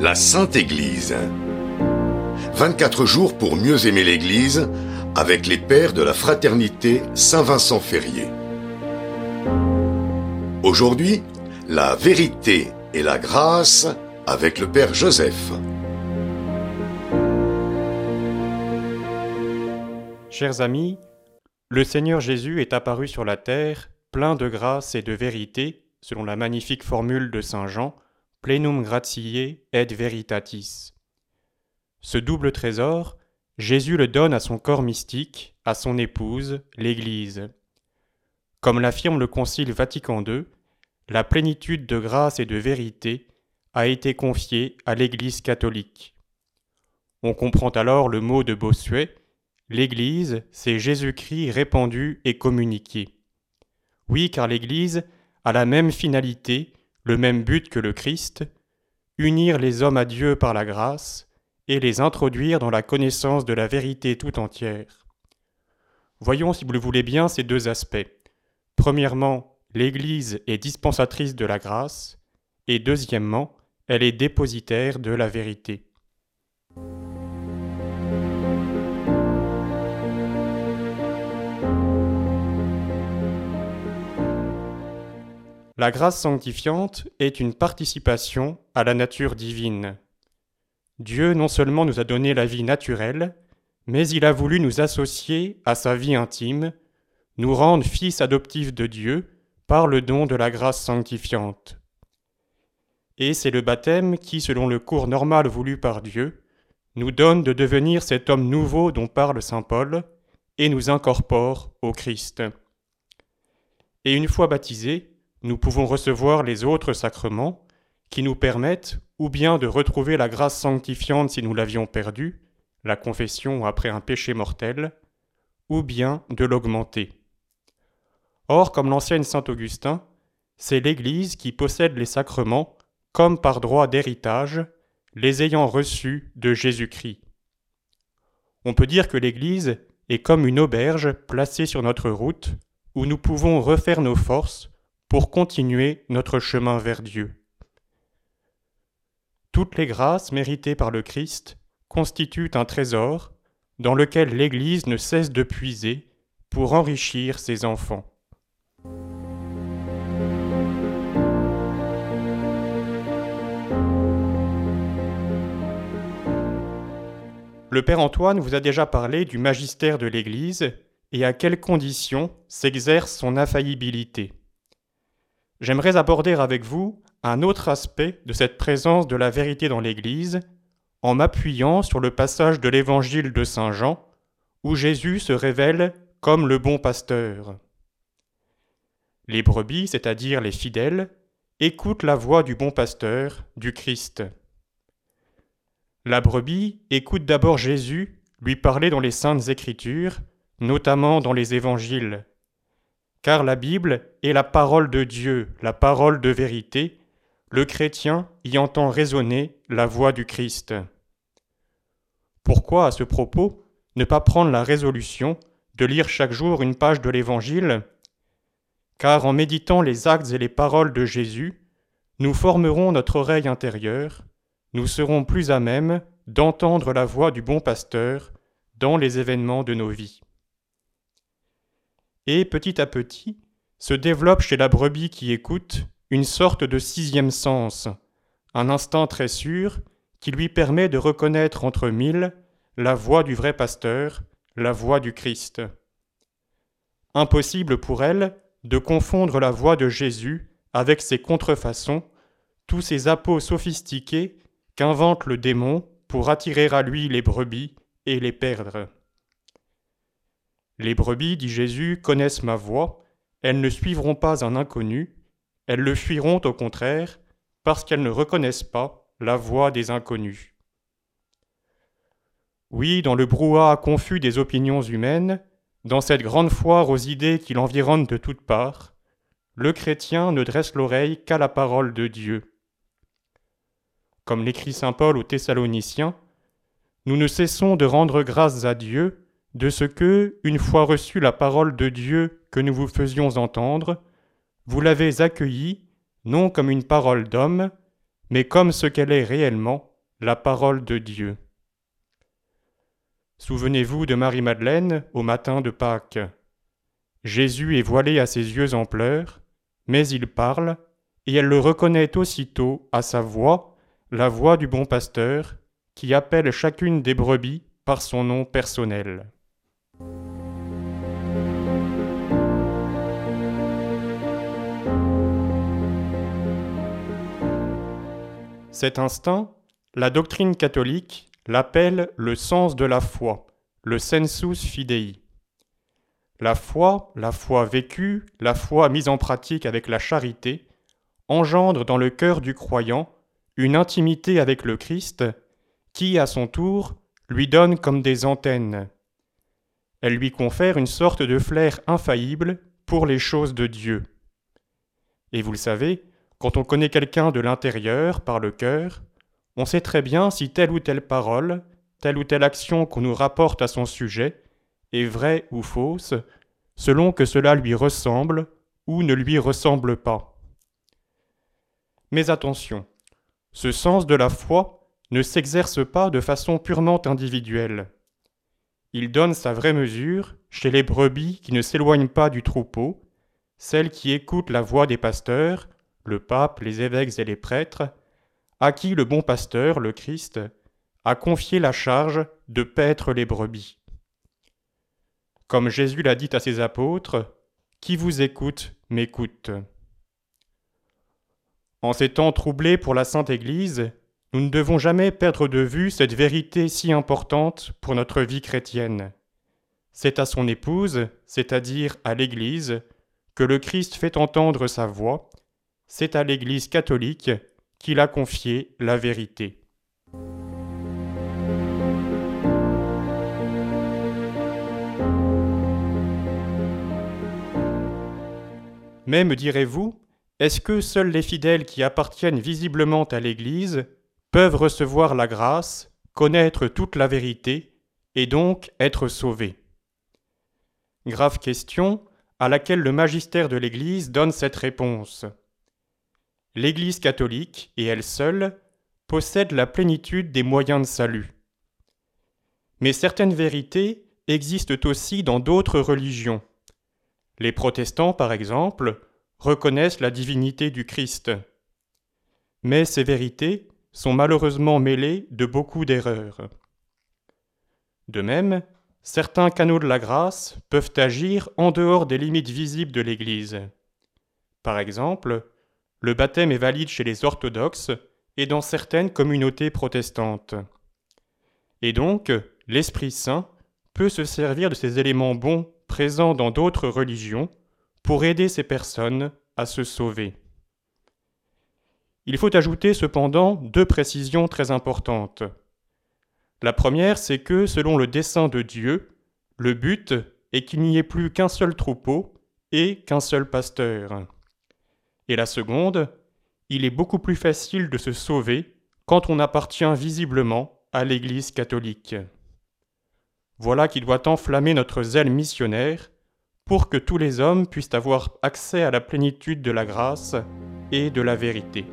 La Sainte Église. 24 jours pour mieux aimer l'Église avec les pères de la fraternité Saint-Vincent Ferrier. Aujourd'hui, la vérité et la grâce avec le Père Joseph. Chers amis, le Seigneur Jésus est apparu sur la terre, plein de grâce et de vérité, selon la magnifique formule de Saint Jean, Plenum gratiae et veritatis. Ce double trésor, Jésus le donne à son corps mystique, à son épouse, l'Église. Comme l'affirme le Concile Vatican II, la plénitude de grâce et de vérité a été confiée à l'Église catholique. On comprend alors le mot de Bossuet L'Église, c'est Jésus-Christ répandu et communiqué. Oui, car l'Église a la même finalité, le même but que le Christ, unir les hommes à Dieu par la grâce, et les introduire dans la connaissance de la vérité tout entière. Voyons, si vous le voulez bien, ces deux aspects. Premièrement, l'Église est dispensatrice de la grâce, et deuxièmement, elle est dépositaire de la vérité. La grâce sanctifiante est une participation à la nature divine. Dieu non seulement nous a donné la vie naturelle, mais il a voulu nous associer à sa vie intime, nous rendre fils adoptifs de Dieu par le don de la grâce sanctifiante. Et c'est le baptême qui, selon le cours normal voulu par Dieu, nous donne de devenir cet homme nouveau dont parle Saint Paul, et nous incorpore au Christ. Et une fois baptisés, nous pouvons recevoir les autres sacrements, qui nous permettent ou bien de retrouver la grâce sanctifiante si nous l'avions perdue, la confession après un péché mortel, ou bien de l'augmenter. Or, comme l'enseigne saint Augustin, c'est l'Église qui possède les sacrements comme par droit d'héritage, les ayant reçus de Jésus-Christ. On peut dire que l'Église est comme une auberge placée sur notre route, où nous pouvons refaire nos forces pour continuer notre chemin vers Dieu. Toutes les grâces méritées par le Christ constituent un trésor dans lequel l'Église ne cesse de puiser pour enrichir ses enfants. Le Père Antoine vous a déjà parlé du magistère de l'Église et à quelles conditions s'exerce son infaillibilité. J'aimerais aborder avec vous un autre aspect de cette présence de la vérité dans l'Église en m'appuyant sur le passage de l'Évangile de Saint Jean, où Jésus se révèle comme le bon pasteur. Les brebis, c'est-à-dire les fidèles, écoutent la voix du bon pasteur, du Christ. La brebis écoute d'abord Jésus lui parler dans les saintes écritures, notamment dans les évangiles. Car la Bible est la parole de Dieu, la parole de vérité, le chrétien y entend résonner la voix du Christ. Pourquoi, à ce propos, ne pas prendre la résolution de lire chaque jour une page de l'Évangile? Car en méditant les actes et les paroles de Jésus, nous formerons notre oreille intérieure, nous serons plus à même d'entendre la voix du bon pasteur dans les événements de nos vies. Et petit à petit, se développe chez la brebis qui écoute une sorte de sixième sens, un instinct très sûr qui lui permet de reconnaître entre mille la voix du vrai pasteur, la voix du Christ. Impossible pour elle de confondre la voix de Jésus avec ses contrefaçons, tous ces apôts sophistiqués qu'invente le démon pour attirer à lui les brebis et les perdre. Les brebis, dit Jésus, connaissent ma voix, elles ne suivront pas un inconnu, elles le fuiront au contraire, parce qu'elles ne reconnaissent pas la voix des inconnus. Oui, dans le brouhaha confus des opinions humaines, dans cette grande foire aux idées qui l'environnent de toutes parts, le chrétien ne dresse l'oreille qu'à la parole de Dieu. Comme l'écrit saint Paul aux Thessaloniciens, nous ne cessons de rendre grâces à Dieu de ce que, une fois reçue la parole de Dieu que nous vous faisions entendre, vous l'avez accueillie non comme une parole d'homme, mais comme ce qu'elle est réellement, la parole de Dieu. Souvenez-vous de Marie-Madeleine au matin de Pâques. Jésus est voilé à ses yeux en pleurs, mais il parle, et elle le reconnaît aussitôt à sa voix, la voix du bon pasteur, qui appelle chacune des brebis par son nom personnel. Cet instant, la doctrine catholique l'appelle le sens de la foi, le sensus fidei. La foi, la foi vécue, la foi mise en pratique avec la charité, engendre dans le cœur du croyant une intimité avec le Christ qui, à son tour, lui donne comme des antennes. Elle lui confère une sorte de flair infaillible pour les choses de Dieu. Et vous le savez, quand on connaît quelqu'un de l'intérieur par le cœur, on sait très bien si telle ou telle parole, telle ou telle action qu'on nous rapporte à son sujet est vraie ou fausse, selon que cela lui ressemble ou ne lui ressemble pas. Mais attention, ce sens de la foi ne s'exerce pas de façon purement individuelle. Il donne sa vraie mesure chez les brebis qui ne s'éloignent pas du troupeau, celles qui écoutent la voix des pasteurs, le pape, les évêques et les prêtres, à qui le bon pasteur, le Christ, a confié la charge de paître les brebis. Comme Jésus l'a dit à ses apôtres, Qui vous écoute m'écoute. En ces temps troublés pour la Sainte Église, nous ne devons jamais perdre de vue cette vérité si importante pour notre vie chrétienne. C'est à son épouse, c'est-à-dire à l'Église, que le Christ fait entendre sa voix, c'est à l'Église catholique qu'il a confié la vérité. Mais, me direz-vous, est-ce que seuls les fidèles qui appartiennent visiblement à l'Église peuvent recevoir la grâce, connaître toute la vérité, et donc être sauvés? Grave question à laquelle le magistère de l'Église donne cette réponse. L'Église catholique, et elle seule, possède la plénitude des moyens de salut. Mais certaines vérités existent aussi dans d'autres religions. Les protestants, par exemple, reconnaissent la divinité du Christ. Mais ces vérités sont malheureusement mêlées de beaucoup d'erreurs. De même, certains canaux de la grâce peuvent agir en dehors des limites visibles de l'Église. Par exemple, le baptême est valide chez les orthodoxes et dans certaines communautés protestantes. Et donc, l'Esprit Saint peut se servir de ces éléments bons présents dans d'autres religions pour aider ces personnes à se sauver. Il faut ajouter cependant deux précisions très importantes. La première, c'est que, selon le dessein de Dieu, le but est qu'il n'y ait plus qu'un seul troupeau et qu'un seul pasteur. Et la seconde, il est beaucoup plus facile de se sauver quand on appartient visiblement à l'Église catholique. Voilà qui doit enflammer notre zèle missionnaire pour que tous les hommes puissent avoir accès à la plénitude de la grâce et de la vérité.